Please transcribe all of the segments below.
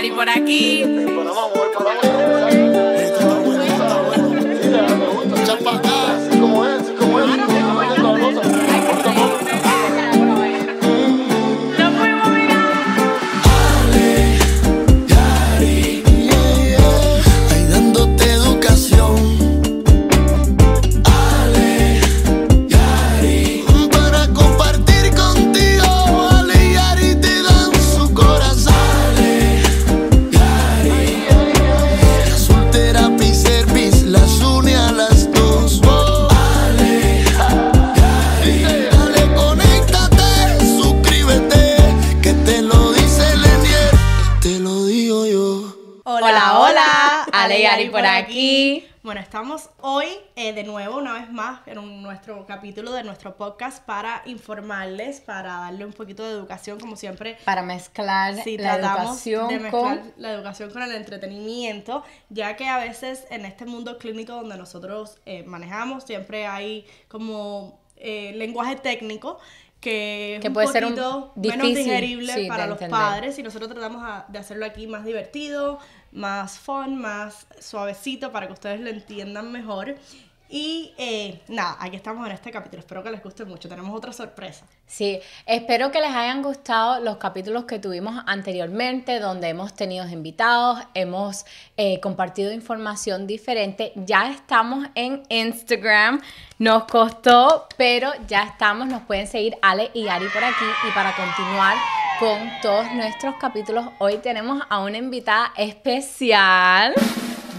Yari por aquí. Vamos, hola. Ale y Ari por aquí. Bueno, estamos hoy eh, de nuevo, una vez más, en un- nuestro capítulo de nuestro podcast para informarles, para darle un poquito de educación, como siempre. Para mezclar Si la educación de mezclar con... la educación con el entretenimiento, ya que a veces en este mundo clínico donde nosotros eh, manejamos siempre hay como eh, lenguaje técnico que es Que un puede ser un- poquito menos difícil, digerible sí, para de los entender. padres y nosotros tratamos a- de hacerlo aquí más divertido, más fun, más suavecito para que ustedes lo entiendan mejor. Y eh, nada, aquí estamos en este capítulo. Espero que les guste mucho. Tenemos otra sorpresa. Sí, espero que les hayan gustado los capítulos que tuvimos anteriormente, donde hemos tenido invitados, hemos eh, compartido información diferente. Ya estamos en Instagram, nos costó, pero ya estamos. Nos pueden seguir Ale y Ari por aquí. Y para continuar con todos nuestros capítulos, hoy tenemos a una invitada especial.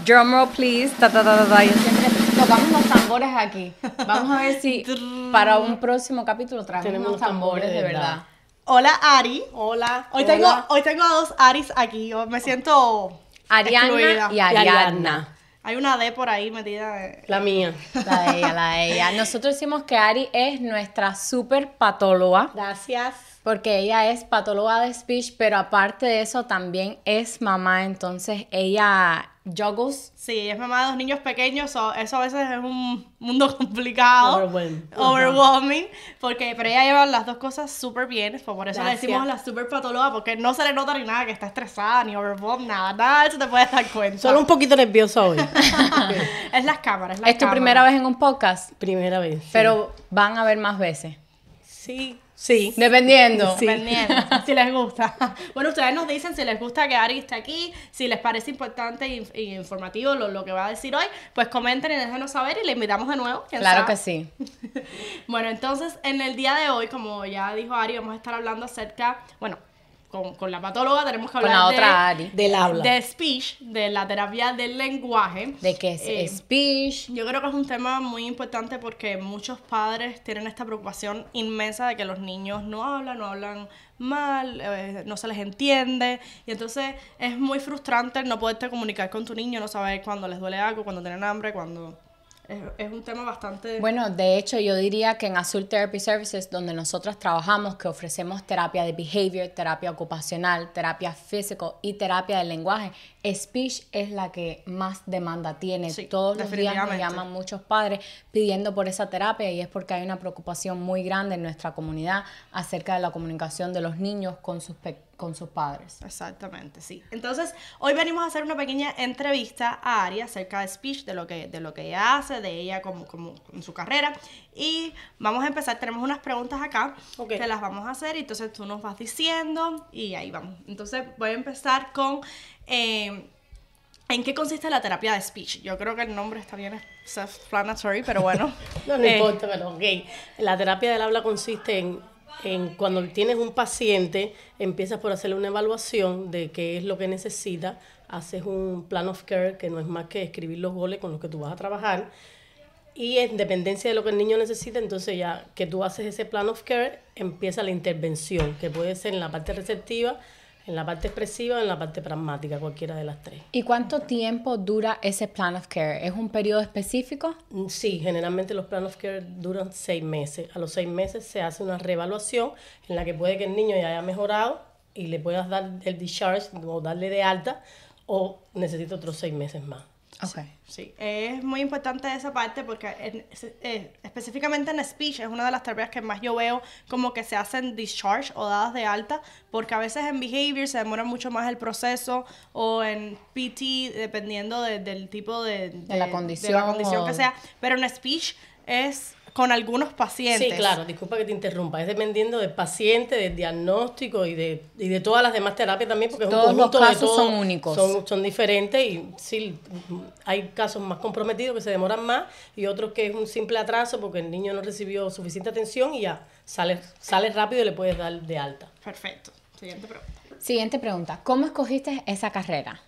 Drumroll, please. Ta, ta, ta, ta, ta. Yo siempre tocamos los tambores aquí. Vamos a ver si para un próximo capítulo traemos Tenemos unos los tambores tambores de de verdad. verdad. Hola, Ari. Hola. Hoy hola. tengo, hoy tengo a dos Aris aquí. Yo me siento Ariana excluida. y Ariadna. Ariadna. Hay una D por ahí metida. La mía. La de ella, la de ella. Nosotros decimos que Ari es nuestra super patóloga. Gracias. Porque ella es patóloga de speech, pero aparte de eso también es mamá. Entonces ella juggles Sí, es mamá de dos niños pequeños. so- eso a veces es un mundo complicado. Overwhelm. Overwhelming. Porque, pero ella lleva las dos cosas súper bien. Por eso le Gracias. decimos la super patóloga. Porque no se le nota ni nada que está estresada, ni overwhelmed, nada. Nada de eso te puedes dar cuenta. Solo un poquito nerviosa hoy. es las cámaras. las Es tu cámaras. primera vez en un podcast, Primera vez. sí. pero van a ver más veces. Sí. Sí. Dependiendo. Sí. Dependiendo, si les gusta. Bueno, ustedes nos dicen si les gusta que Ari esté aquí, si les parece importante e inf- informativo lo, lo que va a decir hoy, pues comenten y déjenos saber y le invitamos de nuevo. Claro sabe. que sí. Bueno, entonces en el día de hoy, como ya dijo Ari, vamos a estar hablando acerca, bueno, con, con la patóloga tenemos que Con hablar la de, otra Ari. Del habla. de speech, de la terapia del lenguaje. De que es Eh, speech. yo creo que es un tema muy importante porque muchos padres tienen esta preocupación inmensa de que los niños no hablan, no hablan mal, eh, no se les entiende. Y entonces es muy frustrante el no poderte comunicar con tu niño, no saber cuándo les duele algo, cuando tienen hambre, cuando... Es, es un tema bastante... Bueno, de hecho, yo diría que en Azul Therapy Services, donde nosotras trabajamos, que ofrecemos terapia de behavior, terapia ocupacional, terapia físico y terapia del lenguaje, speech es la que más demanda tiene. Sí, Todos los días definitivamente. llaman muchos padres pidiendo por esa terapia y es porque hay una preocupación muy grande en nuestra comunidad acerca de la comunicación de los niños con sus, con sus padres. Exactamente, sí. Entonces, hoy venimos a hacer una pequeña entrevista a Ari acerca de speech, de lo que, de lo que ella hace, de ella como, como en su carrera. Y vamos a empezar, tenemos unas preguntas acá Ok. que las vamos a hacer y entonces tú nos vas diciendo y ahí vamos. Entonces, voy a empezar con... eh, ¿En qué consiste la terapia de speech? Yo creo que el nombre está bien self-explanatory, pero bueno. No, no Eh, importa, pero ok. La terapia del habla consiste en, en cuando tienes un paciente, empiezas por hacerle una evaluación de qué es lo que necesita, haces un plan of care, que no es más que escribir los goles con los que tú vas a trabajar, y en dependencia de lo que el niño necesita, entonces ya que tú haces ese plan of care, empieza la intervención, que puede ser en la parte receptiva, en la parte expresiva o en la parte pragmática, cualquiera de las tres. ¿Y cuánto tiempo dura ese plan of care? ¿Es un periodo específico? Mm, Sí, generalmente los plan of care duran seis meses. A los seis meses se hace una reevaluación en la que puede que el niño ya haya mejorado y le puedas dar el discharge o darle de alta o necesita otros seis meses más. Ok. Sí, es muy importante esa parte porque en- eh, específicamente en speech es una de las terapias que más yo veo como que se hacen discharge o dadas de alta porque a veces en behavior se demora mucho más el proceso o en PT dependiendo de- del tipo de, De la condición la condición o- que sea, pero en speech es con algunos pacientes. Sí, claro, disculpa que te interrumpa. Es dependiendo del paciente, del diagnóstico y de, y de todas las demás terapias también, porque es un los conjunto de casos todo. son únicos. Son, son diferentes y sí, hay casos más comprometidos que se demoran más y otros que es un simple atraso porque el niño no recibió suficiente atención y ya sale, sale rápido y le puedes dar de alta. Perfecto. Siguiente pregunta. Siguiente pregunta. ¿Cómo escogiste esa carrera?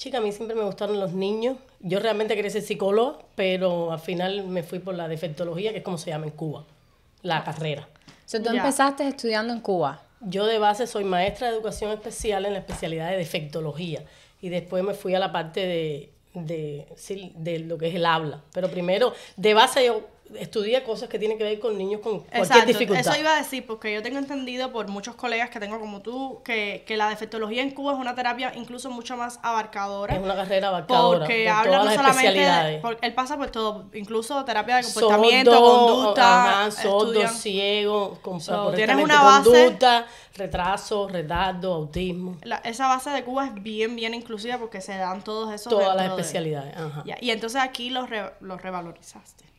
Chica, a mí siempre me gustaron los niños. Yo realmente quería ser psicóloga, pero al final me fui por la defectología, que es como se llama en Cuba, la carrera. So, tú Ya. empezaste estudiando en Cuba. Yo de base soy maestra de educación especial en la especialidad de defectología y después me fui a la parte de, de lo que es el habla. Pero primero, de base yo estudié cosas que tienen que ver con niños con cualquier Exacto, dificultad. eso iba a decir, porque yo tengo entendido por muchos colegas que tengo como tú, que, que la defectología en Cuba es una terapia incluso mucho más abarcadora. Es una carrera abarcadora Porque por habla no solamente, de- especialidades. por- él pasa por todo, incluso terapia de comportamiento, sordo, conducta, ajá, sordo, ciego, con, So, tienes una base- conducta, retraso, retardo, autismo, la- esa base de Cuba es bien, bien inclusiva porque se dan todos esos todas las especialidades. Ajá. Y entonces aquí los, re- los revalorizaste.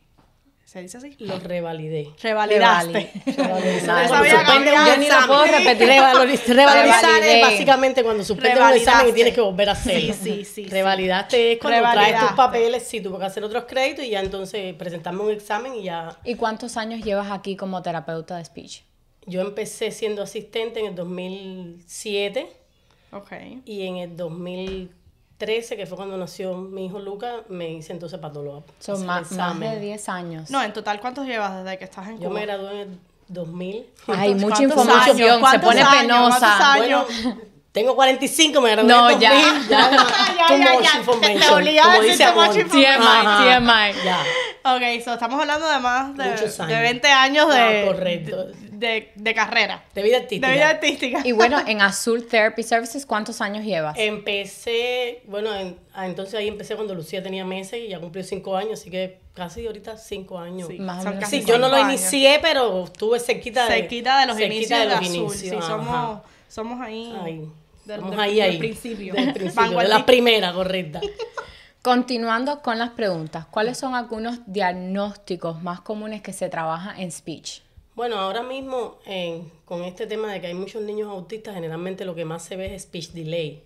¿Se dice así? Los revalidé. Revalidaste. Revalidaste. Había Suspende un cambiado Yo ni lo puedo examen. repetir. Revaloriz- Revalorizar es básicamente cuando suspendes un examen y tienes que volver a hacerlo. Sí, sí, sí, sí. Revalidaste es cuando traes tus papeles, sí, tuve que hacer otros créditos y ya entonces presentarme un examen y ya. ¿Y cuántos años llevas aquí como terapeuta de speech? Yo empecé siendo asistente en el 2007 Ok. y en el 2013, que fue cuando nació mi hijo Luca, me hice entonces patóloga. Son más, más de examen. 10 años. No, en total, ¿cuántos llevas desde que estás en Cuba? Yo me gradué en el 2000. Ay, mucha ¿Cuántos información, años? se ¿Cuántos pone años? penosa. ¿Cuántos años? Bueno, tengo 45, me gradué No, en el 2000. ya. Ya, Ya, ya, ya. information, Te obligaba a como decir dice too much Amor. information. TMI, Ajá. TMI. Ya. Ok, so estamos hablando de más de, Muchos años. de 20 años de, correcto. de, de carrera. De vida artística. De vida artística. Y bueno, en Azul Therapy Services, ¿cuántos años llevas? Empecé, bueno, en- ah, entonces ahí empecé cuando Lucía tenía meses y ya cumplió cinco años, así que casi ahorita cinco años. Sí, Más o son menos casi Sí, yo no lo años. inicié, pero estuve cerquita de, Cerquita de los cerquita inicios de de, los Azul. inicios, Sí, ajá. somos, somos ahí. Ahí. del- Estamos del- ahí, del ahí. principio. Del principio, de la primera, correcta. Continuando con las preguntas, ¿cuáles son algunos diagnósticos más comunes que se trabaja en speech? Bueno, ahora mismo en- con este tema de que hay muchos niños autistas, generalmente lo que más se ve es speech delay.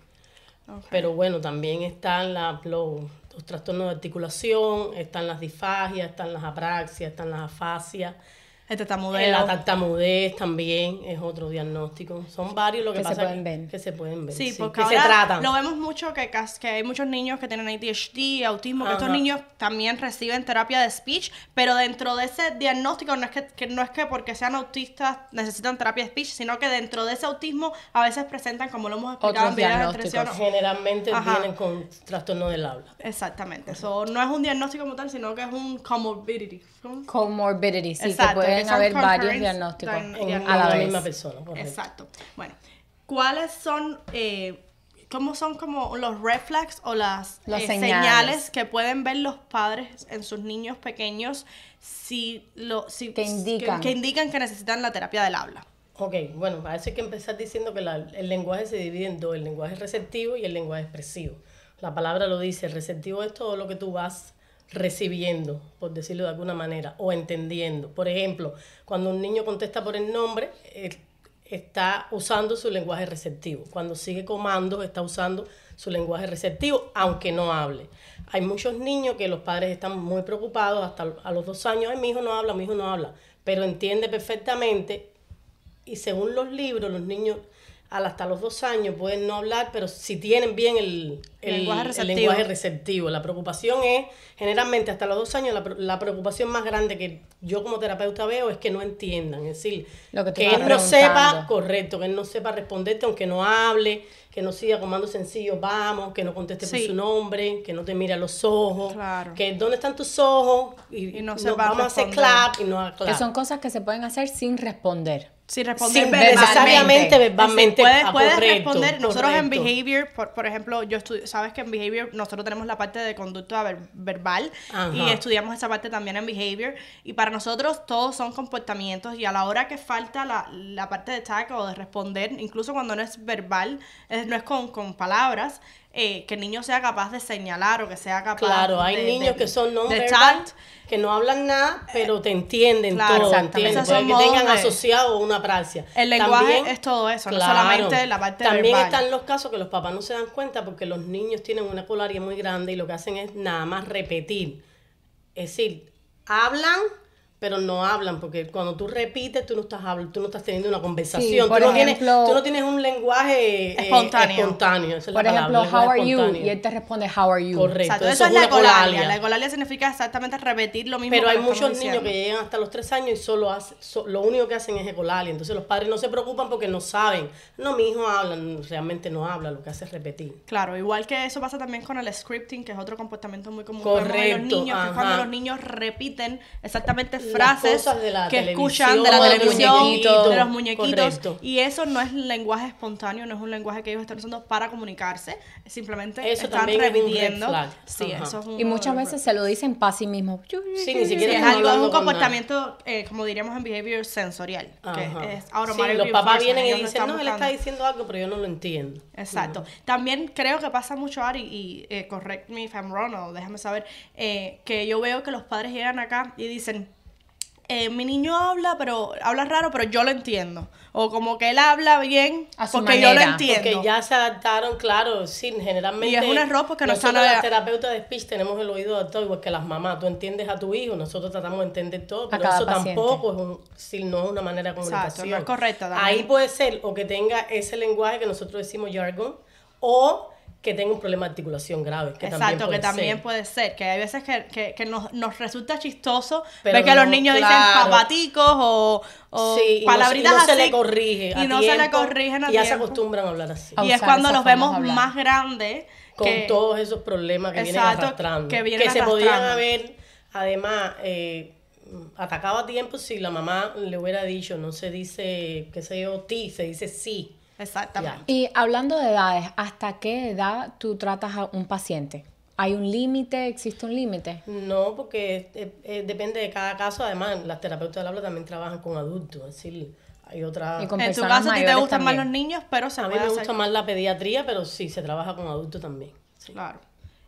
Pero bueno, también están la- los, los trastornos de articulación, están las disfagias, están las apraxias, están las afasias. El Eh, La tartamudez también es otro diagnóstico. Son varios lo que, Que se pasa pueden que, ver. que se pueden ver. Sí, sí, porque que se ahora tratan. lo vemos mucho que, que hay muchos niños que tienen ADHD, autismo, que estos niños también reciben terapia de speech, pero dentro de ese diagnóstico no es que, que no es que porque sean autistas necesitan terapia de speech, sino que dentro de ese autismo a veces presentan, como lo hemos explicado Otros en videos de diagnósticos. nutrición. Generalmente Ajá. vienen con trastorno del habla. Exactamente. Eso no es un diagnóstico como tal, sino que es un comorbidity. ¿Cómo? Comorbidity, sí, Exacto, que que pueden haber varios diagnósticos a la vez. misma persona, correcto. Exacto. Bueno, ¿cuáles son, eh, cómo son como los red flags o las Los eh, señales. señales. que pueden ver los padres en sus niños pequeños si lo, si, Que indican. que, indican que necesitan la terapia del habla? Ok, bueno, para eso hay que empezar diciendo que la- el lenguaje se divide en dos, el lenguaje receptivo y el lenguaje expresivo. La palabra lo dice, el receptivo es todo lo que tú vas recibiendo, por decirlo de alguna manera, o entendiendo. Por ejemplo, cuando un niño contesta por el nombre, él está usando su lenguaje receptivo. Cuando sigue comandos, está usando su lenguaje receptivo, aunque no hable. Hay muchos niños que los padres están muy preocupados hasta a los dos años, ay, mi hijo no habla, mi hijo no habla, pero entiende perfectamente y según los libros, los niños hasta los dos años pueden no hablar, pero si tienen bien el, el- Lenguaje el receptivo. lenguaje receptivo. La preocupación es, generalmente hasta los dos años, la, la preocupación más grande que yo como terapeuta veo es que no entiendan. Es decir, Lo que que él no sepa, correcto, que él no sepa responderte aunque no hable, que no siga comando sencillo, vamos, que no conteste por su nombre, que no te mire a los ojos, Claro. que dónde están tus ojos y, Y no no sepa vamos a hacer clap y no haga Que clap. son cosas que se pueden hacer sin responder. Sí, responder verbalmente. necesariamente verbalmente. Sí, puedes, puedes correcto, responder. Nosotros en behavior, por, por ejemplo, yo estu- sabes que en behavior nosotros tenemos la parte de conducta ver- verbal Ajá. y estudiamos esa parte también en behavior. Y para nosotros todos son comportamientos y a la hora que falta la, la parte de tag o de responder, incluso cuando no es verbal, es- no es con, con palabras, eh, que el niño sea capaz de señalar o que sea capaz Claro, hay de- niños de- que son no verbal, que no hablan nada, pero te entienden Claro, todo, Puede que tengan asociado una praxia. El lenguaje es todo eso, no solamente la parte También verbal. están los casos que los papás no se dan cuenta porque los niños tienen una escolaridad muy grande y lo que hacen es nada más repetir. Es decir, hablan, pero no hablan, porque cuando tú repites, tú no estás hablando, tú no estás teniendo una conversación. por tú, no tienes, tú no tienes un lenguaje eh, Espontáneo. espontáneo, esa es la Por ejemplo, palabra, how are you? Y él te responde, how are you? Correcto. Exacto, eso eso, es la una ecolalia. ecolalia. La ecolalia significa exactamente repetir lo mismo. Pero que hay muchos niños diciendo. que llegan hasta los tres años y solo hace- so- lo único que hacen es ecolalia. Entonces los padres no se preocupan porque no saben. No, mi hijo habla, realmente no habla, lo que hace es repetir. Claro, igual que eso pasa también con el scripting, que es otro comportamiento muy común en los Correcto, niños, que es cuando los niños repiten exactamente frases que escuchan de la televisión, muñequitos. de los muñequitos. Correcto. Y eso no es lenguaje espontáneo, no es un lenguaje que ellos están usando para comunicarse, simplemente Eso están es repitiendo. Sí, eso es un Y muchas veces se lo dicen para sí mismo. Sí, ni Sí, siquiera es algo, es un comportamiento, eh, como diríamos en behavior sensorial, Ajá. que es Sí, los papás vienen y dicen, no, él está diciendo algo, pero yo no lo entiendo. Exacto. También creo que pasa mucho, Ari, y eh, correct me if I'm wrong, o déjame saber, eh, que yo veo que los padres llegan acá y dicen, eh, mi niño habla, pero habla raro, pero yo lo entiendo. O como que él habla bien, A su porque yo lo manera. entiendo. Porque ya se adaptaron, claro, sí, generalmente. Y es un error porque no nosotros a- las terapeutas de speech tenemos el oído adaptado igual que las mamás. Tú entiendes a tu hijo, nosotros tratamos de entender todo, pero eso paciente. tampoco es un, sí, no es una manera de Exacto, comunicación. no es correcta también. Ahí puede ser o que tenga ese lenguaje que nosotros decimos jargon, o que tenga un problema de articulación grave. Que también Exacto, puede que también ser. puede ser, que hay veces que, que, que nos, nos resulta chistoso Pero ver que los niños dicen papaticos o, o Sí, y no se- le corrige a y no se le corrigen a y ya se acostumbran a hablar así. A Y es cuando los vemos más grandes con que- todos esos problemas que vienen arrastrando. que vienen se podían haber, además, eh, atacado a tiempo si la mamá le hubiera dicho, no se dice, qué sé yo, ti, se dice sí. Exactamente. Y hablando de edades, ¿hasta qué edad tú tratas a un paciente? ¿Hay un límite? ¿Existe un límite? No, porque eh, eh, depende de cada caso. Además, las terapeutas del habla también trabajan con adultos. Es decir, hay otra... Y con En tu caso, a ti te gustan más los niños, pero se a mí me hacer. gusta más la pediatría, pero sí, se trabaja con adultos también. Sí. Claro.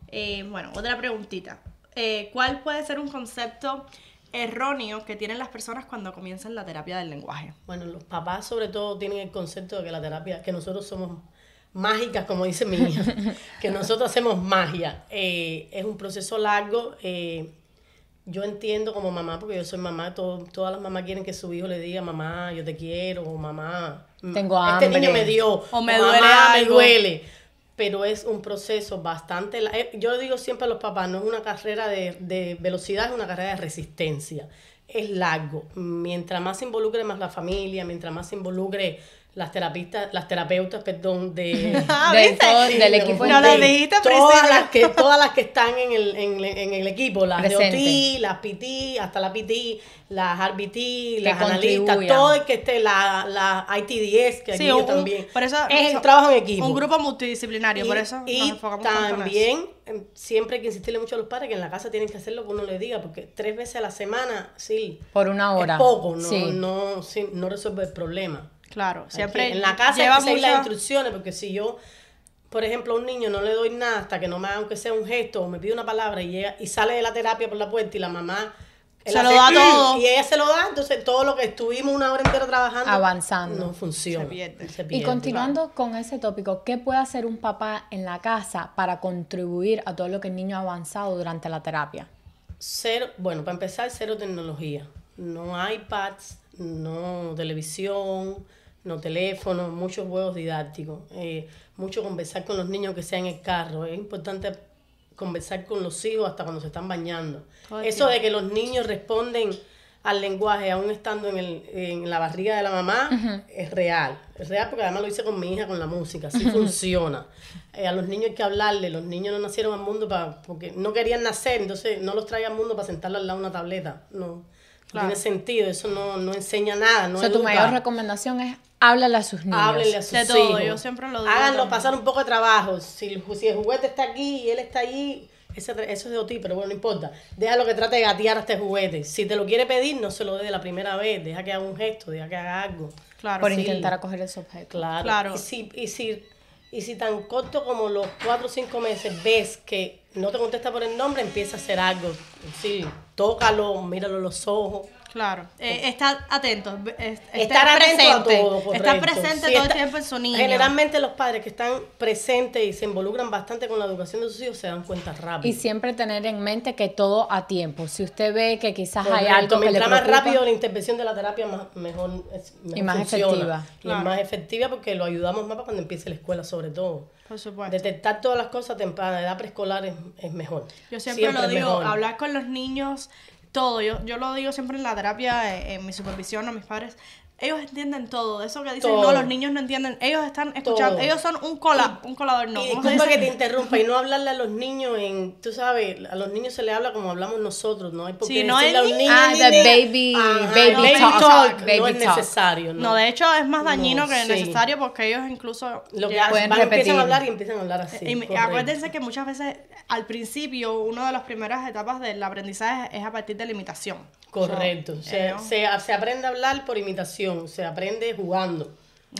Eh, bueno, otra preguntita. Eh, ¿Cuál puede ser un concepto erróneo que tienen las personas cuando comienzan la terapia del lenguaje? Bueno, los papás sobre todo tienen el concepto de que la terapia, que nosotros somos mágicas, como dice mi hija, que nosotros hacemos magia. Eh, es un proceso largo. eh, yo entiendo como mamá, porque yo soy mamá, todo- todas las mamás quieren que su hijo le diga, mamá, yo te quiero, o mamá, Tengo este hambre". niño me dio, O me o duele mamá, me algo. duele. Pero es un proceso bastante... eh, Yo le digo siempre a los papás, no es una carrera de, de velocidad, es una carrera de resistencia. Es largo. Mientras más se involucre más la familia, mientras más se involucre las terapistas, las terapeutas, perdón, de... Ah, Del me equipo No lo dijiste todas las que Todas las que están en el, en, en el equipo, las Presente. DOT, las PT, hasta la PT, las RBT, las analistas, todo el que esté, la, la ITDS, que Sí, aquí yo un- también. por eso es el trabajo en equipo. Un grupo multidisciplinario, Y, por eso y nos enfocamos también siempre hay que insistirle mucho a los padres que en la casa tienen que hacer lo que uno les diga, porque tres veces a la semana, sí, Por una hora. es poco, no, Sí. no, sí, no resuelve el problema. Claro, siempre que- en la casa lleva hay que seguir las instrucciones, porque si yo, por ejemplo, a un niño no le doy nada hasta que no me haga aunque sea un gesto o me pide una palabra y llega y sale de la terapia por la puerta y la mamá él Se lo da todo. y ella se lo da, entonces todo lo que estuvimos una hora entera trabajando Avanzando. no funciona. Se pierde. se Y continuando con ese tópico, ¿qué puede hacer un papá en la casa para contribuir a todo lo que el niño ha avanzado durante la terapia? Cero, bueno, para empezar, cero tecnología. No iPads, no televisión, no teléfono, muchos juegos didácticos. eh, mucho conversar con los niños que sea en el carro. Es importante conversar con los hijos hasta cuando se están bañando. Eso de que los niños responden al lenguaje aún estando en, el, en la barriga de la mamá es real. Es real porque además lo hice con mi hija con la música, así funciona. Eh, a los niños hay que hablarle, los niños no nacieron al mundo para, porque no querían nacer, entonces no los trae al mundo para sentarlos al lado de una tableta. No, Tiene sentido, eso no, no enseña nada, no o sea, tu mayor recomendación es háblale a sus niños. Háblenle a sus De todo, hijos. yo siempre lo digo Háganlo también. pasar un poco de trabajo. Si, si el juguete está aquí y él está allí, ese- eso es de ti, pero bueno, no importa. Déjalo que trate de gatear a este juguete. Si te lo quiere pedir, no se lo dé la primera vez. Deja que haga un gesto, deja que haga algo. Claro. por sí. intentar acoger ese objeto. Claro. Claro. Y si, y si, y si tan corto como los cuatro o cinco meses ves que no te contesta por el nombre, empieza a hacer algo. Sí, tócalo, míralo los ojos. Claro. Eh, estar atento. es- Estar estar atento a presente. todo, correcto. Estar presente todo está- el tiempo en su niño. Generalmente los padres que están presentes y se involucran bastante con la educación de sus hijos se dan cuenta rápido. Y siempre tener en mente que todo a tiempo. Si usted ve que quizás hay algo que le Mientras más preocupa, rápido la intervención de la terapia, más, mejor, es- mejor Y más funciona. efectiva. Y Claro. es más efectiva porque lo ayudamos más para cuando empiece la escuela, sobre todo. Por supuesto. Detectar todas las cosas temprana, edad preescolar es, es mejor. Yo siempre, lo es digo, mejor. hablar con los niños, todo. Yo, yo lo digo siempre en la terapia, eh, en mi supervisión a mis padres. Ellos entienden todo. Eso que dicen, Todo. no, los niños no entienden. Ellos están escuchando. Todo. Ellos son un cola, un colador, no. y ¿cómo se disculpa que te interrumpa y no hablarle a los niños en, tú sabes, a los niños se le habla como hablamos nosotros, no hay por Sí, qué no decirle a es. Ah, the baby- Ajá, baby baby talk. talk, no es talk. necesario, ¿no? No, de hecho es más dañino No, que sí. necesario porque ellos incluso... Lo que Pueden van, empiezan a hablar y empiezan a hablar así. Y acuérdense que muchas veces al principio una de las primeras etapas del aprendizaje es a partir de la imitación. Correcto. Se, se, se aprende a hablar por imitación, se aprende jugando.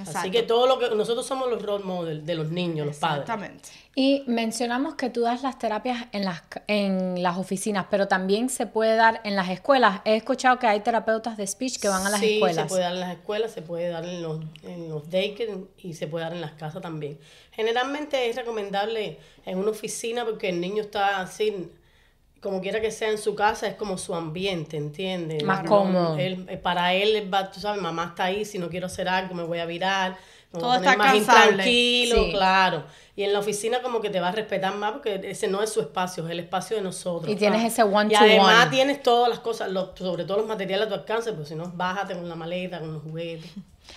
Así que todo lo que nosotros somos los role models de los niños, los padres. Exactamente. Y mencionamos que tú das las terapias en las, en las oficinas, pero también se puede dar en las escuelas. He escuchado que hay terapeutas de speech que van a las sí, escuelas. se puede dar en las escuelas, se puede dar en los, en los daycare y se puede dar en las casas también. Generalmente es recomendable en una oficina porque el niño está así, como quiera que sea en su casa, es como su ambiente, ¿entiendes? Más No, cómodo. él- eh, para él, él va, tú sabes, mamá está ahí, si no quiero hacer algo me voy a virar. me voy Todo a está más Sí. claro. Y en la oficina como que te va a respetar más porque ese no es su espacio, es el espacio de nosotros. Y tienes ese Y one-to-one. además tienes todas las cosas, lo- sobre todo los materiales a tu alcance, porque si no, bájate con la maleta, con los juguetes.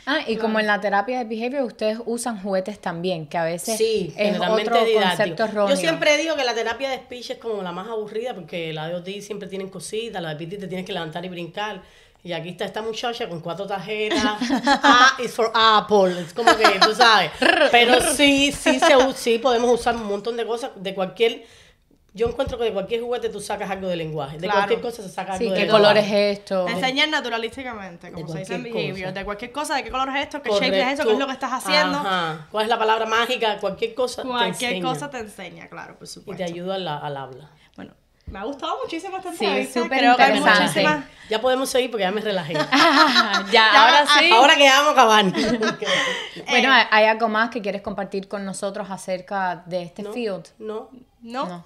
Ah, y como en la terapia de behavior, ustedes usan juguetes también, que a veces Sí, es otro didáctico. concepto erróneo. Yo siempre digo que la terapia de speech es como la más aburrida porque la de OT siempre tienen cositas, la de PT te tienes que levantar y brincar. Y aquí está esta muchacha con cuatro tarjetas. A is for Apple. Es como que, tú sabes. Pero sí, sí, se, sí podemos usar un montón de cosas de cualquier... Yo encuentro que de cualquier juguete tú sacas algo de lenguaje. De Claro. cualquier cosa se saca Sí, algo de qué lenguaje. color es esto. Te enseñan naturalísticamente, como De se dice en behavior, de cualquier cosa, de qué color es esto, qué shape es eso, qué es lo que estás haciendo. Ajá. ¿Cuál es la palabra mágica? Cualquier cosa te Cualquier enseña. cosa te enseña, claro, por Y supuesto. te ayuda al, al habla. Bueno, me ha gustado muchísimo esta Sí, entrevista. súper Creo que hay muchísimas... Ya podemos seguir porque ya me relajé. ya, Ya, ahora sí. Ahora que ya vamos a acabar. Bueno, ¿hay- ¿hay algo más que quieres compartir con nosotros acerca de este field? no. ¿No? No.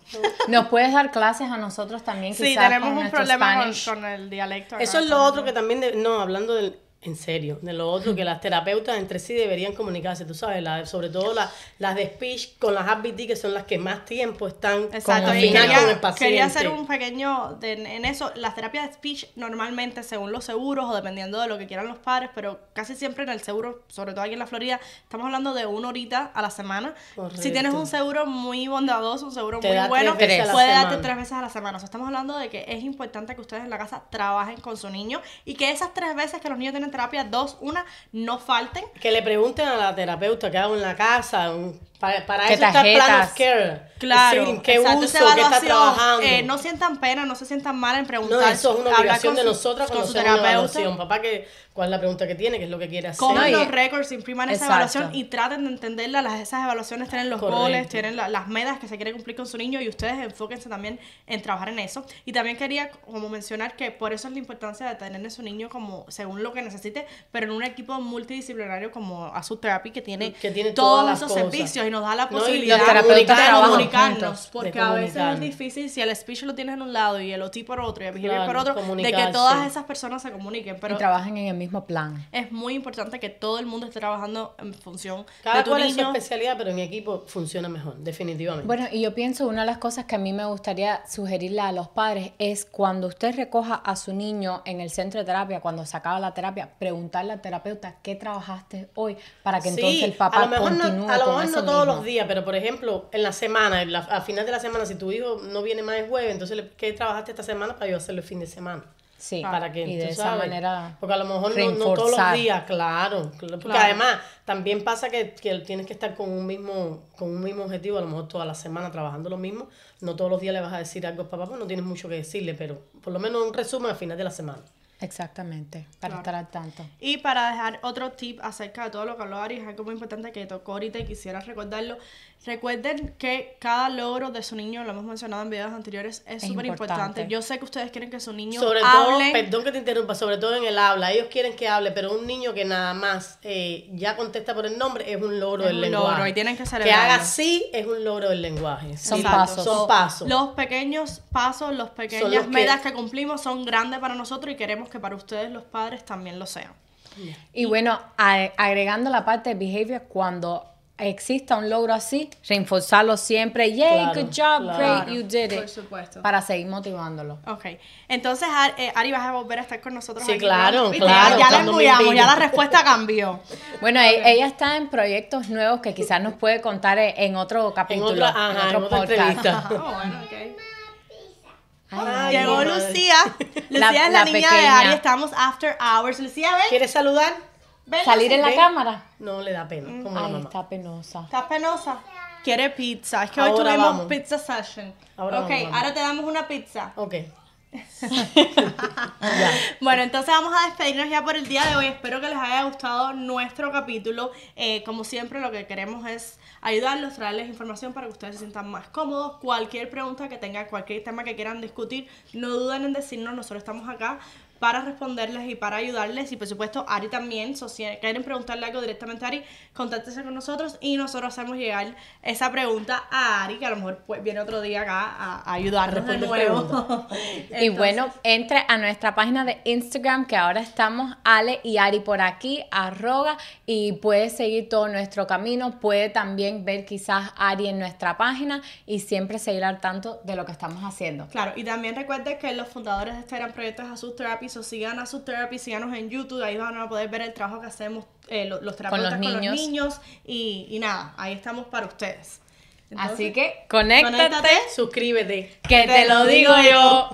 ¿Nos puedes dar clases a nosotros también? Sí, quizás, tenemos con un nuestro problema con, el dialecto. Eso es lo otro que también, de- no, hablando del, en serio, de lo otro que las terapeutas entre sí deberían comunicarse, tú sabes, la- sobre todo la- las de speech con las RBT que son las que más tiempo están Exacto, con el final quería, con el paciente. quería hacer un pequeño de- en eso. Las terapias de speech normalmente, según los seguros o dependiendo de lo que quieran los padres, pero casi siempre en el seguro, sobre todo aquí en la Florida, estamos hablando de una horita a la semana. Correcto. Si tienes un seguro muy bondadoso, un seguro Te muy bueno, puede darte tres veces a la semana. O sea, estamos hablando de que es importante que ustedes en la casa trabajen con su niño y que esas tres veces que los niños tienen terapia, dos, una, no falten. Que le pregunten a la terapeuta qué hago en la casa, un- para, para ¿Qué eso está el plan tarjetas? of care. Claro, Sí, qué exacto, uso, esa qué está trabajando. eh, no sientan pena, no se sientan mal en preguntar. No, eso es una obligación de nosotras con cuando su hacemos una terapeuta. evaluación. Papá, que, ¿cuál es la pregunta que tiene? ¿Qué es lo que quiere hacer? Y- los récords, impriman esa Exacto. evaluación y traten de entenderla. Las, esas evaluaciones tienen los Correcto. goles, tienen la- las metas que se quiere cumplir con su niño y ustedes enfóquense también en trabajar en eso. Y también quería como mencionar que por eso es la importancia de tener a su niño como según lo que necesite, pero en un equipo multidisciplinario como Azul Therapy que tiene, Que tiene todos todas esos cosas. servicios y nos da la posibilidad de comunicarnos. Porque de a veces es difícil si el speech lo tienes en un lado y el OT por otro y el behavior Claro, por otro, de que todas esas personas se comuniquen. Pero y trabajen en el mismo plan. es muy importante que todo el mundo esté trabajando en función Cada de tu cual es su especialidad, pero en equipo funciona mejor, definitivamente. Bueno, y yo pienso una de las cosas que a mí me gustaría sugerirle a los padres es cuando usted recoja a su niño en el centro de terapia, cuando se acaba la terapia, preguntarle al terapeuta qué trabajaste hoy para que entonces el papá a lo mejor continúe no, a lo con mejor eso no todos los días, pero por ejemplo, en la semana, en la- a final de la semana, si tu hijo no viene más el jueves, entonces, le- ¿qué trabajaste esta semana para yo hacerlo el fin de semana? Sí, para que y de esa sabes, manera porque a lo mejor no, no todos los días claro claro, porque Claro. además también pasa que, que tienes que estar con un mismo con un mismo objetivo a lo mejor toda la semana trabajando lo mismo no todos los días le vas a decir algo al papá pues no tienes mucho que decirle pero por lo menos un resumen al final de la semana Exactamente, para Claro. estar al tanto. Y para dejar otro tip acerca de todo lo que habló Ari, es algo muy importante que tocó ahorita y quisiera recordarlo. Recuerden que cada logro de su niño, lo hemos mencionado en videos anteriores, es súper importante. Yo sé que ustedes quieren que su niño sobre hable. todo perdón que te interrumpa sobre todo en el habla ellos quieren que hable pero un niño que nada más eh, ya contesta por el nombre es un logro Es del un lenguaje logro y tienen que que haga así es un logro del lenguaje Son pasos. son pasos Los pequeños pasos, los pequeñas los que- metas que cumplimos son grandes para nosotros y queremos que para ustedes los padres también lo sean. Y bueno, a- agregando la parte de behavior, cuando exista un logro así, reforzarlo siempre. Yay, Claro, good job, claro. great, you did it. Por supuesto. Para seguir motivándolo. Ok, entonces eh, Ari, vas a volver a estar con nosotros. Sí, aquí, claro, claro, Ya, ya la embuyamos, ya la respuesta cambió. Bueno, e- ella está en proyectos nuevos que quizás nos puede contar en, en otro en capítulo, otra, ajá, en otra entrevista Oh, bueno, ok. Ay, Llegó. Lucía. Lucía La- es la, la niña de. Ari. Estamos after hours. Lucía, ven. ¿Quieres saludar? Salir en la ven. cámara. No le da pena, como la Ay, mamá. está penosa. ¿Estás penosa? Quiere pizza. Es que hoy Ahora tuvimos vamos. pizza session. Ahora ok, vamos, vamos. ahora te damos una pizza. Ok. Bueno, entonces vamos a despedirnos ya por el día de hoy. Espero que les haya gustado nuestro capítulo. Eh, como siempre, lo que queremos es ayudarlos, traerles información para que ustedes se sientan más cómodos. Cualquier pregunta que tengan, cualquier tema que quieran discutir, no duden en decirnos. Nosotros estamos acá para responderles y para ayudarles. Y por supuesto, Ari también. So, si quieren preguntarle algo directamente a Ari, contáctense con nosotros y nosotros hacemos llegar esa pregunta a Ari, que a lo mejor pues, viene otro día acá a, a ayudarnos de nuevo. y bueno, entre a nuestra página de Instagram, que ahora estamos Ale y Ari por aquí, arroga, y puede seguir todo nuestro camino, puede también ver quizás Ari en nuestra página y siempre seguir al tanto de lo que estamos haciendo. Claro, y también recuerden que los fundadores de este gran proyecto es Therapy, o sigan Asus Therapy, síganos en YouTube, ahí van a poder ver el trabajo que hacemos eh, lo- los terapeutas con los niños. niños, y, y nada, ahí estamos para ustedes. Entonces, Así que conéctate, conéctate. Suscríbete. que te lo digo yo.